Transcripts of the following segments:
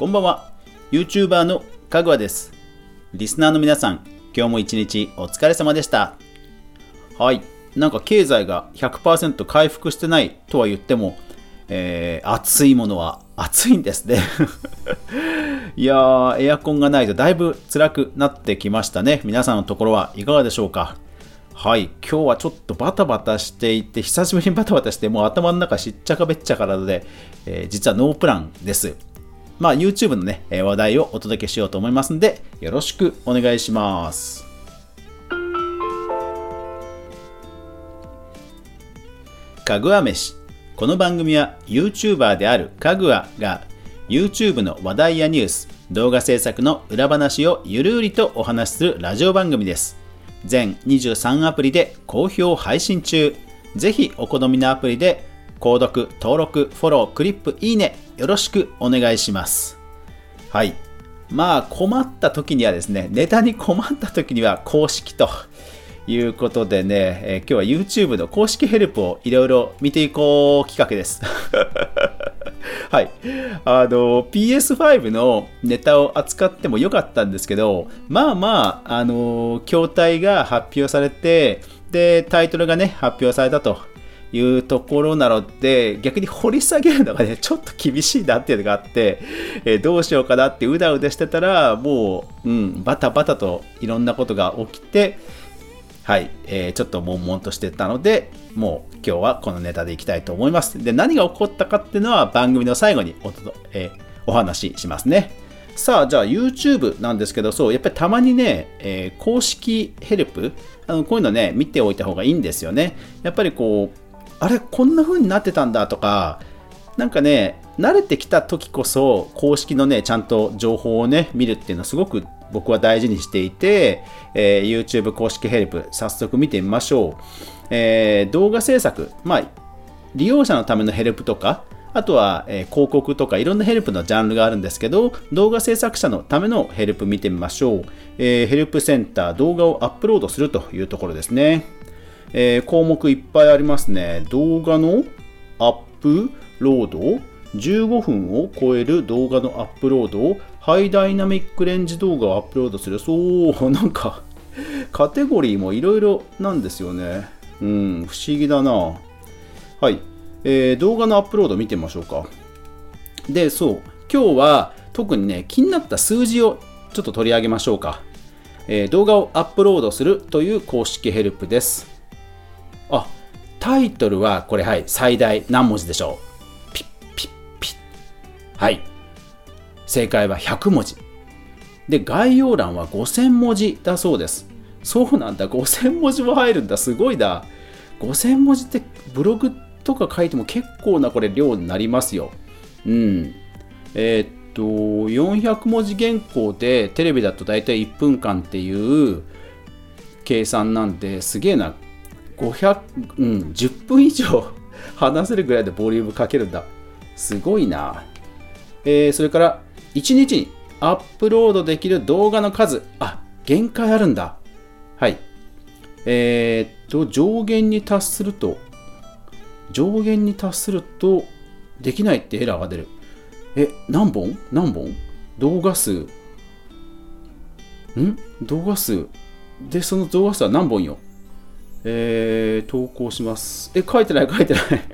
こんばんは。YouTuber のかぐわです。リスナーの皆さん今日も一日お疲れ様でした。はい。なんか経済が100%回復してないとは言っても、えー、暑いものは暑いんですね。いやーエアコンがないとだいぶ辛くなってきましたね。皆さんのところはいかがでしょうか。はい、今日はちょっとバタバタしていて、久しぶりにバタバタして、もう頭の中しっちゃかべっちゃかなので、えー、実はノープランです。まあ、YouTube のね、話題をお届けしようと思いますんで、よろしくお願いします。かぐわ飯。この番組は YouTuber であるかぐわが YouTube の話題やニュース、動画制作の裏話をゆるりとお話しするラジオ番組です。全23アプリで好評配信中。ぜひお好みのアプリで購読、登録、フォロー、クリップ、いいね、よろしくお願いします。はい。まあ困った時にはですね、ネタに困った時には公式ということでね、えー、今日は YouTube の公式ヘルプをいろいろ見ていこう企画です。はい。あの、PS5 のネタを扱ってもよかったんですけど、まあまあ、あの、筐体が発表されて、で、タイトルがね、発表されたというところなので、逆に掘り下げるのがね、ちょっと厳しいなっていうのがあって、えー、どうしようかなってうだうだしてたら、もう、うん、バタバタといろんなことが起きて、はい、えー、ちょっと悶々としてたので、もう今日はこのネタでいきたいと思います。で、何が起こったかっていうのは番組の最後にお、えー、お話ししますね。さあ、じゃあ YouTube なんですけど、そう、やっぱりたまにね、えー、公式ヘルプ、あのこういうのね、見ておいた方がいいんですよね。やっぱりこう、あれ、こんな風になってたんだとか、なんかね、慣れてきた時こそ、公式のね、ちゃんと情報をね、見るっていうのはすごく僕は大事にしていて、えー、YouTube 公式ヘルプ、早速見てみましょう。えー、動画制作、まあ、利用者のためのヘルプとか、あとは、えー、広告とかいろんなヘルプのジャンルがあるんですけど、動画制作者のためのヘルプ見てみましょう。えー、ヘルプセンター、動画をアップロードするというところですね。えー、項目いっぱいありますね。動画のアップロード15分を超える動画のアップロードハイダイナミックレンジ動画をアップロードする。そう、なんかカテゴリーもいろいろなんですよね。うん、不思議だな。はい、えー、動画のアップロード見てみましょうか。で、そう、今日は特にね、気になった数字をちょっと取り上げましょうか。えー、動画をアップロードするという公式ヘルプです。タイトルはこれはい、最大何文字でしょう？ピッピッピッはい。正解は100文字。で、概要欄は5000文字だそうです。そうなんだ、5000文字も入るんだ、すごいな。5000文字ってブログとか書いても結構なこれ量になりますよ。うん。えー、っと、400文字原稿でテレビだと大体1分間っていう計算なんですげえな。500、うん、10分以上 話せるぐらいでボリュームかけるんだ。すごいな。えー、それから1日にアップロードできる動画の数、あ、限界あるんだ。はい。えー、っと、上限に達すると、上限に達すると、できないってエラーが出る。え、何本？何本？動画数。ん？動画数。で、その動画数は何本よ？えー、投稿します。え、書いてない、書いてない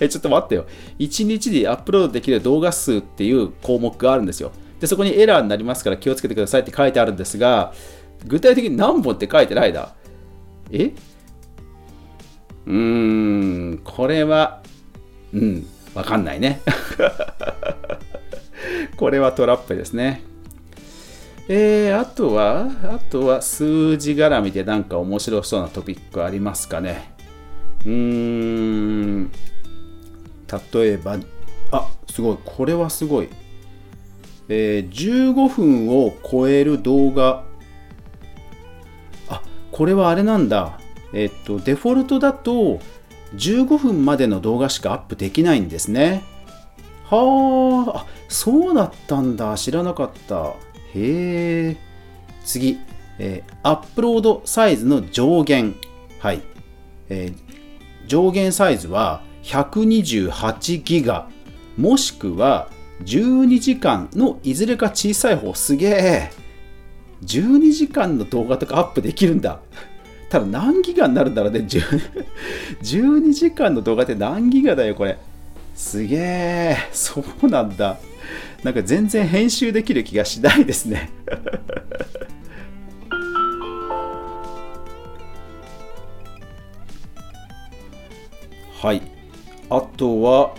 え、ちょっと待ってよ。1日でアップロードできる動画数っていう項目があるんですよ。で、そこにエラーになりますから気をつけてくださいって書いてあるんですが、具体的に何本って書いてないな。え？うーん、これは、うん、わかんないね。これはトラップですね。えー、あとは、あとは数字絡みでなんか面白そうなトピックありますかね？うーん、例えば、あ、すごい、これはすごい。えー、15分を超える動画。あ、これはあれなんだ。えっと、デフォルトだと15分までの動画しかアップできないんですね。はあ、あ、そうだったんだ。知らなかった。へえ。次、えー、アップロードサイズの上限。はい。えー、上限サイズは128ギガ、もしくは12時間のいずれか小さい方。すげえ。12時間の動画とかアップできるんだ。多分何ギガになるんだろうね。12時間の動画って何ギガだよこれ。すげえ。そうなんだ。なんか全然編集できる気がしないですね。はい。あとは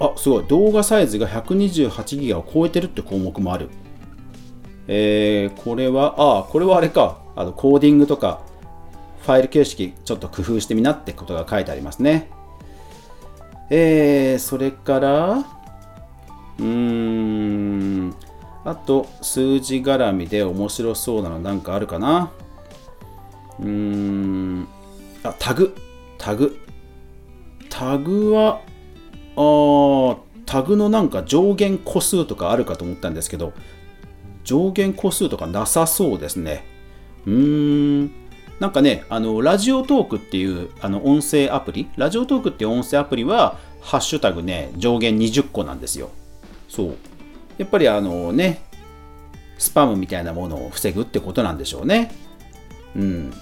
あすごい。動画サイズが128ギガを超えてるって項目もある。えー、これはあこれはあれか。あのコーディングとかファイル形式ちょっと工夫してみなってことが書いてありますね。えー、それからうーんあと数字絡みで面白そうなのなんかあるかな？うーんあタグ。タグ。タグはあタグのなんか上限個数とかあるかと思ったんですけど上限個数とかなさそうですね。うーんなんかねあのラジオトークっていうあの音声アプリラジオトークっていう音声アプリはハッシュタグね上限20個なんですよそうやっぱりあのねスパムみたいなものを防ぐってことなんでしょうねうん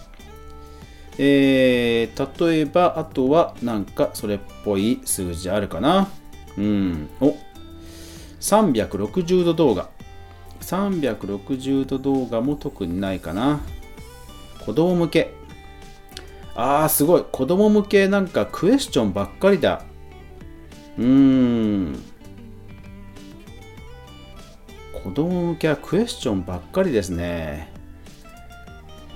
えー、例えば、あとはなんかそれっぽい数字あるかな。うん。お360度動画。360度動画も特にないかな。子供向け。あー、すごい。子供向けなんかクエスチョンばっかりだ。うーん。子供向けはクエスチョンばっかりですね。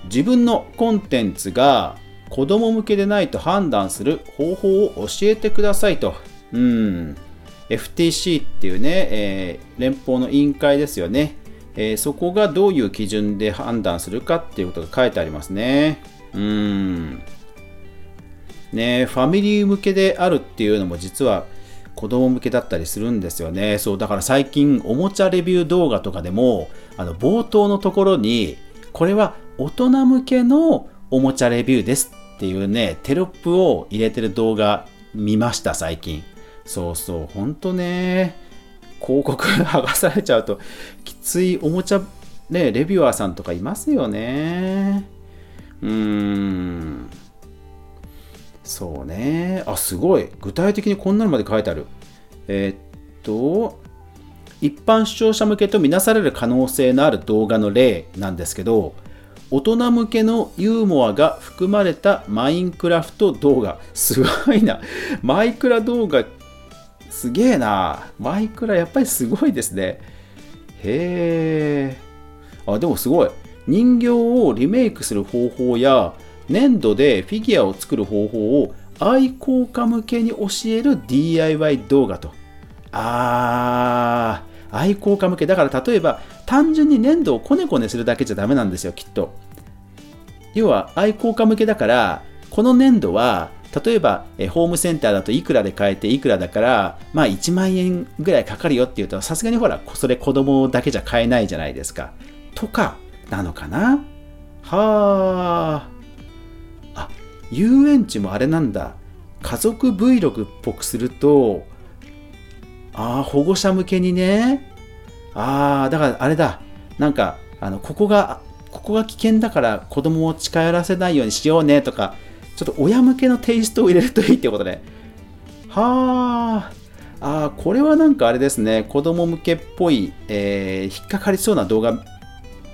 自分のコンテンツが子供向けでないと判断する方法を教えてくださいと。うん。FTC っていうね、えー、連邦の委員会ですよね、えー、そこがどういう基準で判断するかっていうことが書いてありますね。うん。ねファミリー向けであるっていうのも実は子供向けだったりするんですよね。そう、だから最近おもちゃレビュー動画とかでも、あの冒頭のところに、これは大人向けのおもちゃレビューですっていうね、テロップを入れてる動画見ました、最近。そうそう、ほんとね、広告剥がされちゃうと、きついおもちゃ、ね、レビュアーさんとかいますよね。うーん。そうね。あ、すごい。具体的にこんなのまで書いてある。えー、っと、一般視聴者向けとみなされる可能性のある動画の例なんですけど大人向けのユーモアが含まれたマインクラフト動画すごいなマイクラ動画すげえな。マイクラやっぱりすごいですね。へえ。あでもすごい。人形をリメイクする方法や粘土でフィギュアを作る方法を愛好家向けに教える DIY 動画と。あー、愛好家向け。だから例えば、単純に粘土をこねこねするだけじゃダメなんですよ、きっと。要は、愛好家向けだから、この粘土は、例えば、えホームセンターだといくらで買えていくらだから、まあ1万円ぐらいかかるよって言うと、さすがにほら、それ子供だけじゃ買えないじゃないですか。とか、なのかな？はあ。あ、遊園地もあれなんだ。家族 Vlog っぽくすると、ああ、保護者向けにね。ああ、だからあれだ。なんか、あの、ここが、ここが危険だから子供を近寄らせないようにしようねとか、ちょっと親向けのテイストを入れるといいってことで。はあ。あ、これはなんかあれですね。子供向けっぽい、えー、引っかかりそうな動画、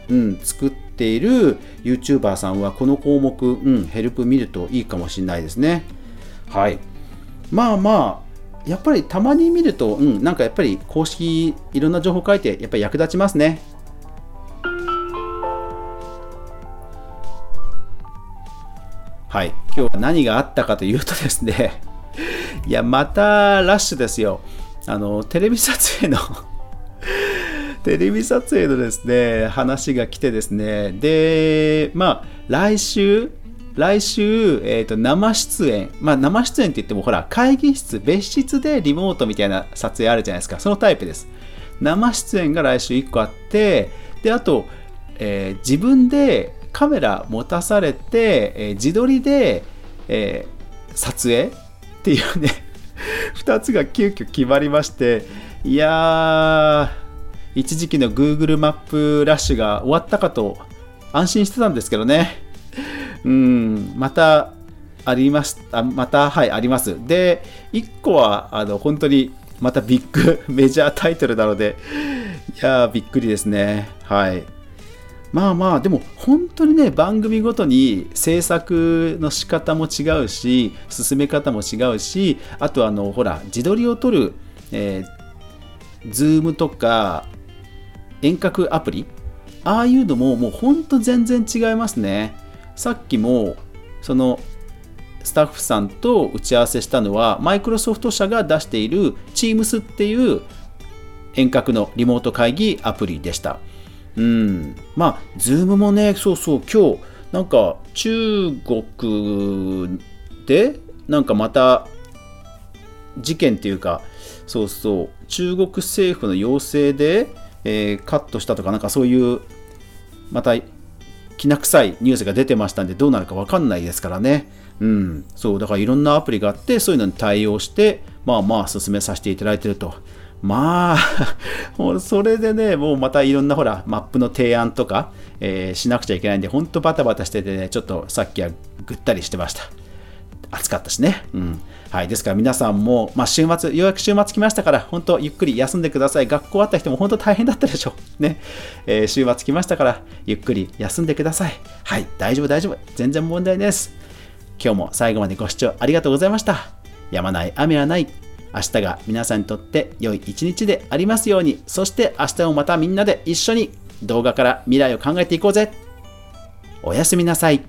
うん、作っている YouTuber さんはこの項目、うん、ヘルプ見るといいかもしれないですね。はい。まあまあ、やっぱりたまに見ると、うん、なんかやっぱり公式いろんな情報書いてやっぱり役立ちますね。はい、今日は何があったかというとですね、いや、またラッシュですよ。あの、テレビ撮影の テレビ撮影のですね、話が来てですね、で、まあ、来週、来週、えーと、生出演、まあ、生出演って言ってもほら会議室別室でリモートみたいな撮影あるじゃないですか。そのタイプです。生出演が来週1個あってであと、えー、自分でカメラ持たされて、えー、自撮りで、えー、撮影っていうね 2つが急遽決まりましていや、一時期の Google マップラッシュが終わったかと安心してたんですけどね。うん、またあります。あまた、はい、あります。で、1個は、あの、本当に、またビッグメジャータイトルなので、いやー、びっくりですね。はい。まあまあ、でも本当にね、番組ごとに制作の仕方も違うし、進め方も違うし、あとあの、ほら、自撮りを撮る、えー、Zoom とか遠隔アプリ、ああいうのももう本当全然違いますね。さっきも、その、スタッフさんと打ち合わせしたのは、マイクロソフト社が出している Teams っていう遠隔のリモート会議アプリでした。うん。まあ、ズームもね、そうそう、今日、なんか中国で、なんかまた事件っていうか、そうそう、中国政府の要請で、えー、カットしたとか、なんかそういう、また、きな臭いニュースが出てましたんで、どうなるか分かんないですからね。うん、そう、だからいろんなアプリがあって、そういうのに対応して、まあまあ進めさせていただいてると。まあ、それでね、もうまたいろんなほら、マップの提案とか、えー、しなくちゃいけないんで、ほんとバタバタしててね、ちょっとさっきはぐったりしてました。暑かったしね。うん。はい。ですから皆さんも、まあ、週末、ようやく週末来ましたから、本当ゆっくり休んでください。学校あった人も本当大変だったでしょう。ね。えー、週末来ましたから、ゆっくり休んでください。はい。大丈夫、大丈夫。全然問題です。今日も最後までご視聴ありがとうございました。やまない雨はない。明日が皆さんにとって良い一日でありますように、そして明日もまたみんなで一緒に動画から未来を考えていこうぜ。おやすみなさい。